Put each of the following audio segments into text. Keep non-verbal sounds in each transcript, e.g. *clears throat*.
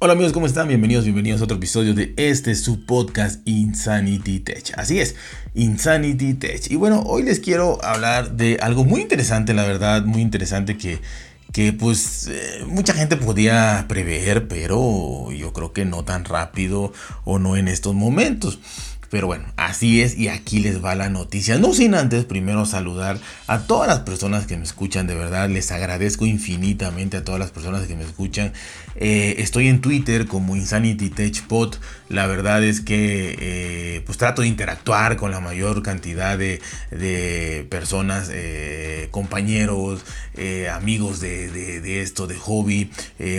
Hola amigos, ¿cómo están? Bienvenidos, bienvenidos a otro episodio de este su podcast Insanity Tech. Así es, Insanity Tech. Y bueno, hoy les quiero hablar de algo muy interesante, la verdad, muy interesante que, que pues eh, mucha gente podía prever, pero yo creo que no tan rápido o no en estos momentos. Pero bueno, así es y aquí les va la noticia. No sin antes primero saludar a todas las personas que me escuchan, de verdad les agradezco infinitamente a todas las personas que me escuchan. Eh, estoy en Twitter como Insanity. La verdad es que eh, pues trato de interactuar con la mayor cantidad de, personas, eh, compañeros, amigos de, esto, de hobby.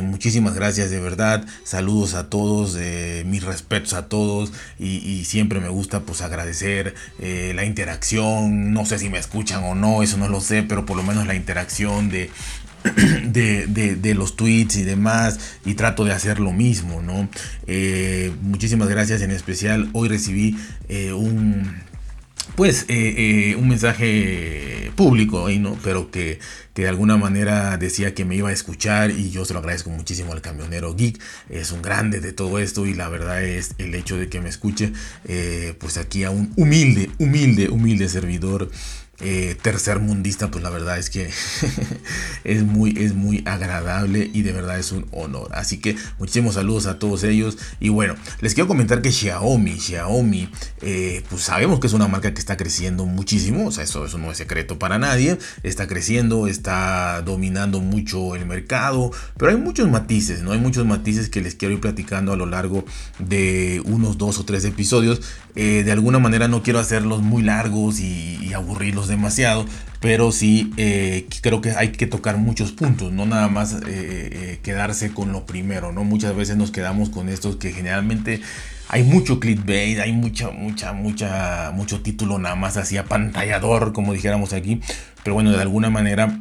muchísimas gracias de verdad. Saludos a todos, mis respetos a todos y siempre me gusta pues agradecer eh, la interacción, no sé si me escuchan o no, eso no lo sé, pero por lo menos la interacción de, *clears throat* de, los tweets y demás y trato de hacer lo mismo, ¿no? Eh, muchísimas gracias en especial, hoy recibí eh, un pues eh, eh, un mensaje público ahí, ¿no? Pero que, de alguna manera decía que me iba a escuchar y yo se lo agradezco muchísimo al camionero geek. Es un grande de todo esto y la verdad es el hecho de que me escuche, eh, pues aquí a un humilde, humilde, humilde servidor eh, tercer mundista, pues la verdad es que *laughs* es, muy, es muy agradable y de verdad es un honor. Así que muchísimos saludos a todos ellos. Y bueno, les quiero comentar que Xiaomi, Xiaomi, eh, pues sabemos que es una marca que está creciendo muchísimo. O sea, eso, eso no es secreto para nadie. Está creciendo, está dominando mucho el mercado. Pero hay muchos matices, ¿no? Hay muchos matices que les quiero ir platicando a lo largo de unos dos o tres episodios. Eh, de alguna manera no quiero hacerlos muy largos y aburrirlos demasiado, pero sí eh, creo que hay que tocar muchos puntos, no nada más eh, eh, quedarse con lo primero, ¿no? Muchas veces nos quedamos con estos que generalmente hay mucho clickbait, hay mucha, mucha, mucha, mucho título nada más así apantallador, como dijéramos aquí, pero bueno, de alguna manera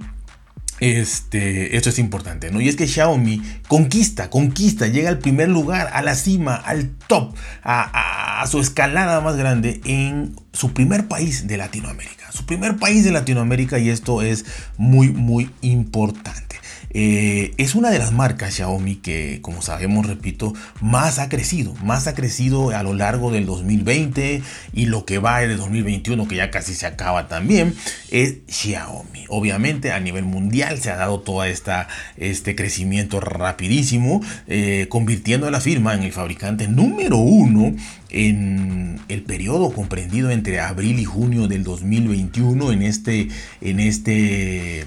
este, esto es importante, ¿no? Y es que Xiaomi conquista, conquista, llega al primer lugar, a la cima, al top, a, a, su escalada más grande en su primer país de Latinoamérica. Su primer país de Latinoamérica y esto es muy, muy importante. Eh, es una de las marcas Xiaomi que, como sabemos, repito, más ha crecido, más ha crecido a lo largo del 2020 y lo que va de 2021, que ya casi se acaba también, es Xiaomi. Obviamente a nivel mundial se ha dado todo este crecimiento rapidísimo, eh, convirtiendo a la firma en el fabricante número uno en el periodo comprendido entre abril y junio del 2021 en este en este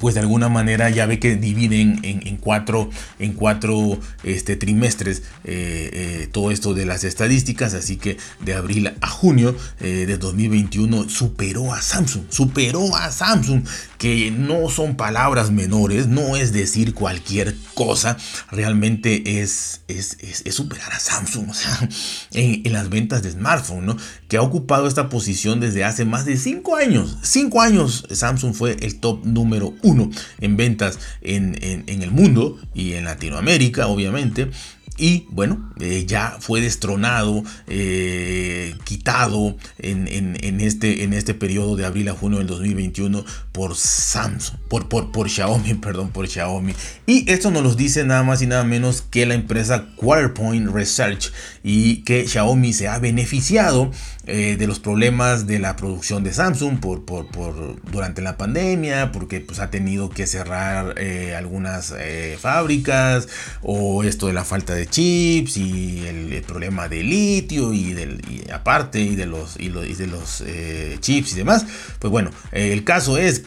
pues de alguna manera ya ve que dividen en, cuatro, en cuatro este, trimestres eh, eh, todo esto de las estadísticas, así que de abril a junio eh, de 2021 superó a Samsung, superó a Samsung, que no son palabras menores, no es decir cualquier cosa, realmente es, es, superar a Samsung, o sea, *laughs* en, en, las ventas de smartphone, ¿no? que ha ocupado esta posición desde hace más de cinco años, cinco años Samsung fue el top número uno en ventas en, el mundo y en Latinoamérica, obviamente. Y bueno, eh, ya fue destronado, eh, quitado en, este, en este periodo de abril a junio del 2021 por Samsung, por, por, por Xiaomi, *laughs* perdón, por Xiaomi. Y esto nos lo dice nada más y nada menos que la empresa Quarterpoint Research y que Xiaomi se ha beneficiado eh, de los problemas de la producción de Samsung por, por, durante la pandemia, porque pues, ha tenido que cerrar eh, algunas eh, fábricas, o esto de la falta de chips y el, problema de litio y, del, aparte y de los, y, de los chips y demás. Pues bueno, el caso es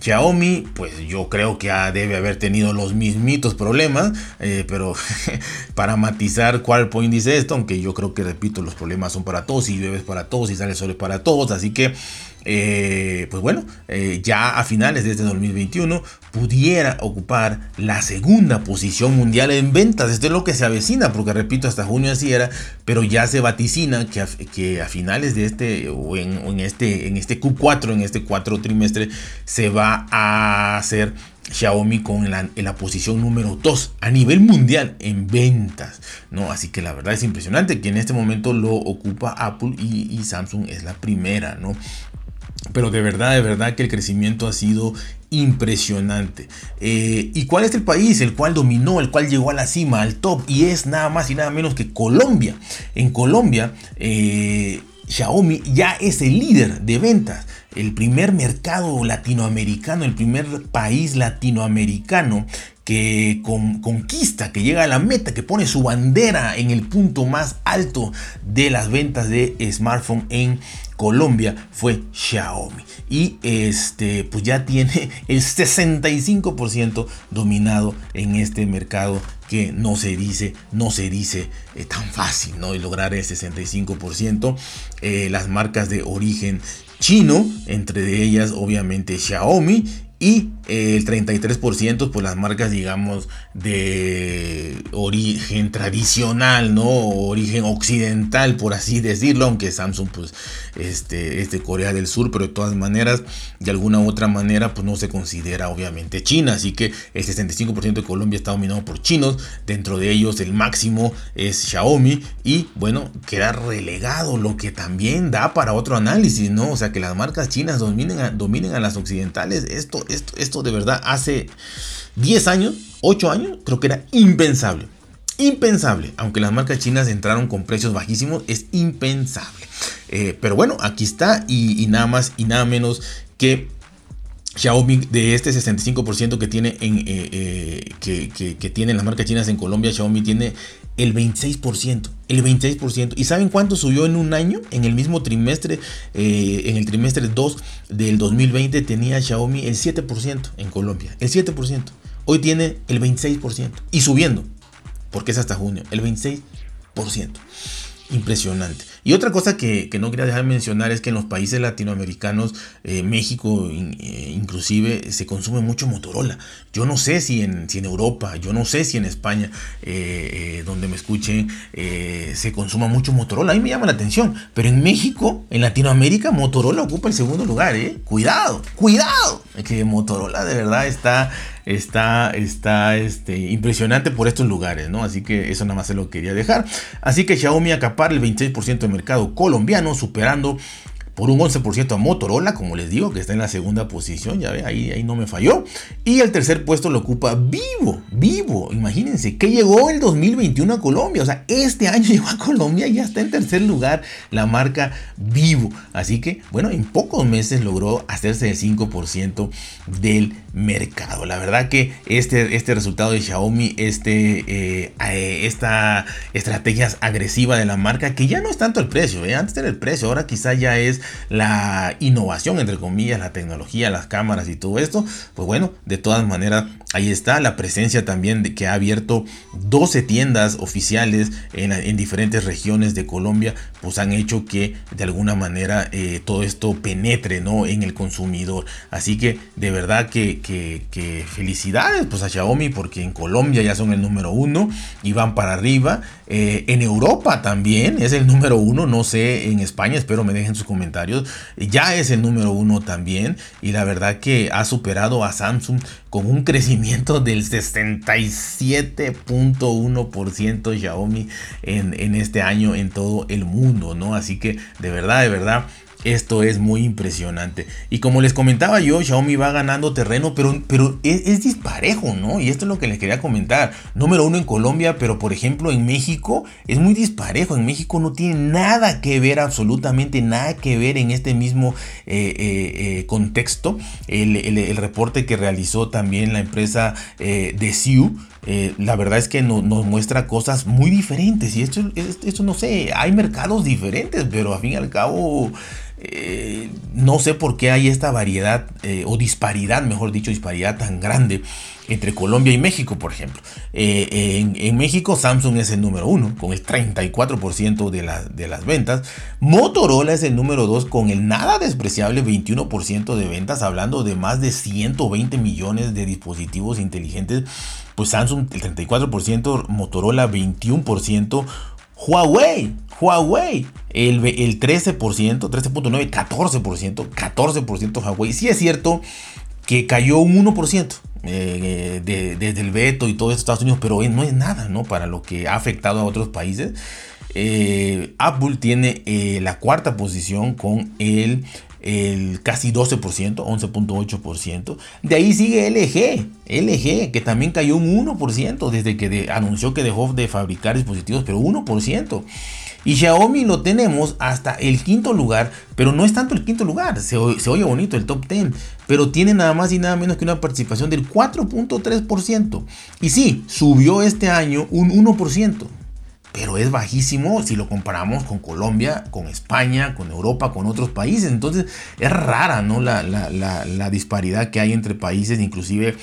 Xiaomi, pues yo creo que debe haber tenido los mismitos problemas, pero *laughs* para matizar cuál point dice esto, aunque yo creo que repito, los problemas son para todos y bebes para todos y sale sol para todos. Así que, eh, pues bueno, eh, ya a finales de este 2021 pudiera ocupar la segunda posición mundial en ventas. Esto es lo que se avecina, porque repito, hasta junio así era, pero ya se vaticina que a, finales de este o en, este, en este Q4, en este cuatro trimestre, se va a hacer Xiaomi con la, posición número 2 a nivel mundial en ventas. ¿no? Así que la verdad es impresionante que en este momento lo ocupa Apple y, Samsung es la primera. ¿no? Pero de verdad, de verdad que el crecimiento ha sido impresionante. Eh, ¿Y cuál es el país el cual dominó, el cual llegó a la cima, al top? Y es nada más y nada menos que Colombia. En Colombia, eh, Xiaomi ya es el líder de ventas. El primer mercado latinoamericano, el primer país latinoamericano que conquista, que llega a la meta, que pone su bandera en el punto más alto de las ventas de smartphone en Colombia fue Xiaomi. Y este, pues ya tiene *laughs* el 65% dominado en este mercado que no se dice, no se dice eh, tan fácil, ¿no? Lograr el 65%. Eh, las marcas de origen chino, entre ellas obviamente Xiaomi y el 33% pues las marcas digamos de origen tradicional, ¿no? Origen occidental, por así decirlo, aunque Samsung pues este, es de Corea del Sur, pero de todas maneras, de alguna u otra manera pues no se considera obviamente China, así que el 65% de Colombia está dominado por chinos, dentro de ellos el máximo es Xiaomi y bueno, queda relegado, lo que también da para otro análisis, ¿no? O sea, que las marcas chinas dominen a, dominen a las occidentales, esto esto, de verdad hace 10 años, 8 años, creo que era impensable. Impensable, aunque las marcas chinas entraron con precios bajísimos, es impensable. Eh, pero bueno, aquí está y, nada más y nada menos que Xiaomi de este 65% que tiene en, eh, eh, que, que, tienen las marcas chinas en Colombia, Xiaomi tiene el 26%. El 26%. ¿Y saben cuánto subió en un año? En el mismo trimestre, eh, en el trimestre 2 del 2020 tenía Xiaomi el 7% en Colombia. El 7%. Hoy tiene el 26%. Y subiendo. Porque es hasta junio. El 26%. Impresionante. Y otra cosa que, no quería dejar de mencionar es que en los países latinoamericanos, eh, México eh, inclusive, se consume mucho Motorola. Yo no sé si en, si en Europa, yo no sé si en España, eh, donde me escuchen, se consuma mucho Motorola. A mí me llama la atención. Pero en México, en Latinoamérica, Motorola ocupa el segundo lugar. Cuidado, cuidado. Que Motorola de verdad está está, está este, impresionante por estos lugares, ¿no? Así que eso nada más se lo quería dejar. Así que Xiaomi acapara el 26% del mercado colombiano, superando por un 11% a Motorola, como les digo, que está en la segunda posición, ya ve, ahí, ahí no me falló. Y el tercer puesto lo ocupa Vivo, Vivo, imagínense, que llegó el 2021 a Colombia, o sea, este año *laughs* llegó a Colombia y ya está en tercer lugar la marca Vivo. Así que, bueno, en pocos meses logró hacerse el 5% del mercado. La verdad que este, este resultado de Xiaomi, este, eh, eh, esta estrategia agresiva de la marca, que ya no es tanto el precio, ¿eh? antes era el precio, ahora quizá ya es la innovación, entre comillas, la tecnología, las cámaras y todo esto, pues bueno, de todas maneras, ahí está la presencia también de que ha abierto 12 tiendas oficiales en, diferentes regiones de Colombia, pues han hecho que de alguna manera eh, todo esto penetre ¿no? en el consumidor. Así que de verdad que, felicidades pues a Xiaomi porque en Colombia ya son el número uno y van para arriba. Eh, en Europa también es el número uno, no sé, en España, espero me dejen sus comentarios ya es el número uno también y la verdad que ha superado a Samsung con un crecimiento del 67.1% Xiaomi en, en este año en todo el mundo, ¿no? Así que de verdad, de verdad esto es muy impresionante. Y como les comentaba yo, Xiaomi va ganando terreno, pero, pero es, disparejo, ¿no? Y esto es lo que les quería comentar. Número uno en Colombia, pero por ejemplo en México es muy disparejo. En México no tiene nada que ver, absolutamente nada que ver en este mismo eh, eh, eh, contexto. El, reporte que realizó también la empresa de Siu. la verdad es que nos muestra cosas muy diferentes y esto, esto no sé, hay mercados diferentes, pero a fin y al cabo eh, no sé por qué hay esta variedad eh, o disparidad, mejor dicho, disparidad tan grande entre Colombia y México, por ejemplo. Eh, en, México Samsung es el número uno con el 34% de, de, las ventas. Motorola es el número dos con el nada despreciable 21% de ventas, hablando de más de 120 millones de dispositivos inteligentes. Pues Samsung el 34%, Motorola 21%. Huawei, Huawei, el, el 13%, 13.9, 14%, 14% Huawei. Sí es cierto que cayó un 1% eh, desde el veto y todo esto Estados Unidos, pero no es nada, ¿no? Para lo que ha afectado a otros países. Eh, Apple tiene eh, la cuarta posición con el el casi 12%, 11.8%. De ahí sigue LG, LG, que también cayó un 1% desde que anunció que dejó de fabricar dispositivos, pero 1%. Y Xiaomi lo tenemos hasta el quinto lugar, pero no es tanto el quinto lugar, se, oye bonito el top 10, pero tiene nada más y nada menos que una participación del 4.3%. Y sí, subió este año un 1% pero es bajísimo si lo comparamos con Colombia, con España, con Europa, con otros países. Entonces es rara ¿no? la, la disparidad que hay entre países, inclusive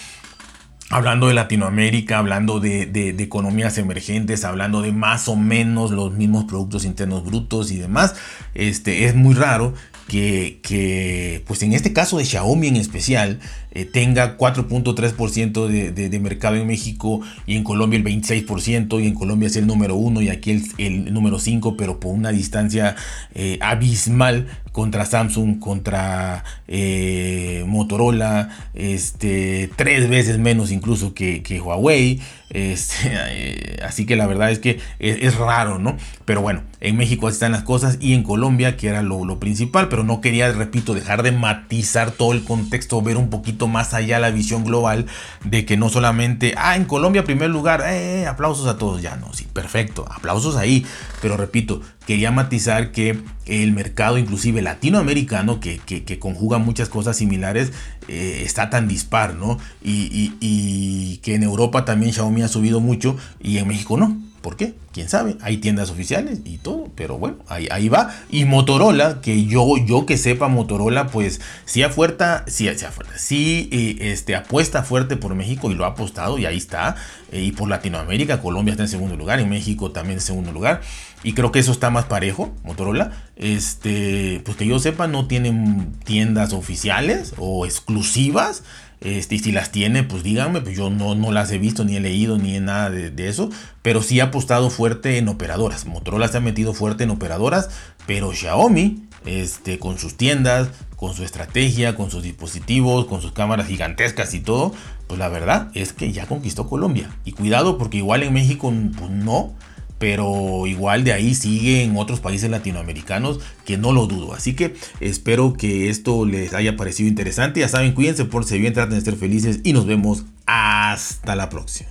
hablando de Latinoamérica, hablando de, economías emergentes, hablando de más o menos los mismos productos internos brutos y demás, este, es muy raro que, pues en este caso de Xiaomi en especial, eh, tenga 4.3% de, de, mercado en México y en Colombia el 26% y en Colombia es el número 1 y aquí el, el número 5, pero por una distancia eh, abismal contra Samsung, contra eh, Motorola, este, tres veces menos incluso que, Huawei. Este, *laughs* así que la verdad es que es, raro, ¿no? Pero bueno, en México están las cosas y en Colombia, que era lo, principal, pero no quería, repito, dejar de matizar todo el contexto, ver un poquito más allá la visión global de que no solamente, ah, en Colombia primer lugar, eh, aplausos a todos, ya no, sí, perfecto, aplausos ahí, pero repito, quería matizar que el mercado, inclusive latinoamericano, que, que, conjuga muchas cosas similares, eh, está tan dispar, ¿no? Y, que en Europa también Xiaomi ha subido mucho y en México no. ¿Por qué? ¿Quién sabe? Hay tiendas oficiales y todo, pero bueno, ahí, ahí va. Y Motorola, que yo, yo que sepa Motorola, pues sí afuerta, sí, sí, afuerta, sí eh, este, apuesta fuerte por México y lo ha apostado y ahí está. Eh, y por Latinoamérica, Colombia está en segundo lugar, y México también en segundo lugar. Y creo que eso está más parejo, Motorola. Este, pues que yo sepa, no tienen tiendas oficiales o exclusivas. Este, y si las tiene, pues díganme, pues yo no, no las he visto, ni he leído, ni en nada de, eso. Pero sí ha apostado fuerte en operadoras. Motorola se ha metido fuerte en operadoras, pero Xiaomi, este, con sus tiendas, con su estrategia, con sus dispositivos, con sus cámaras gigantescas y todo, pues la verdad es que ya conquistó Colombia. Y cuidado porque igual en México, pues no pero igual de ahí siguen otros países latinoamericanos que no lo dudo. Así que espero que esto les haya parecido interesante. Ya saben, cuídense por si bien, traten de ser felices y nos vemos hasta la próxima.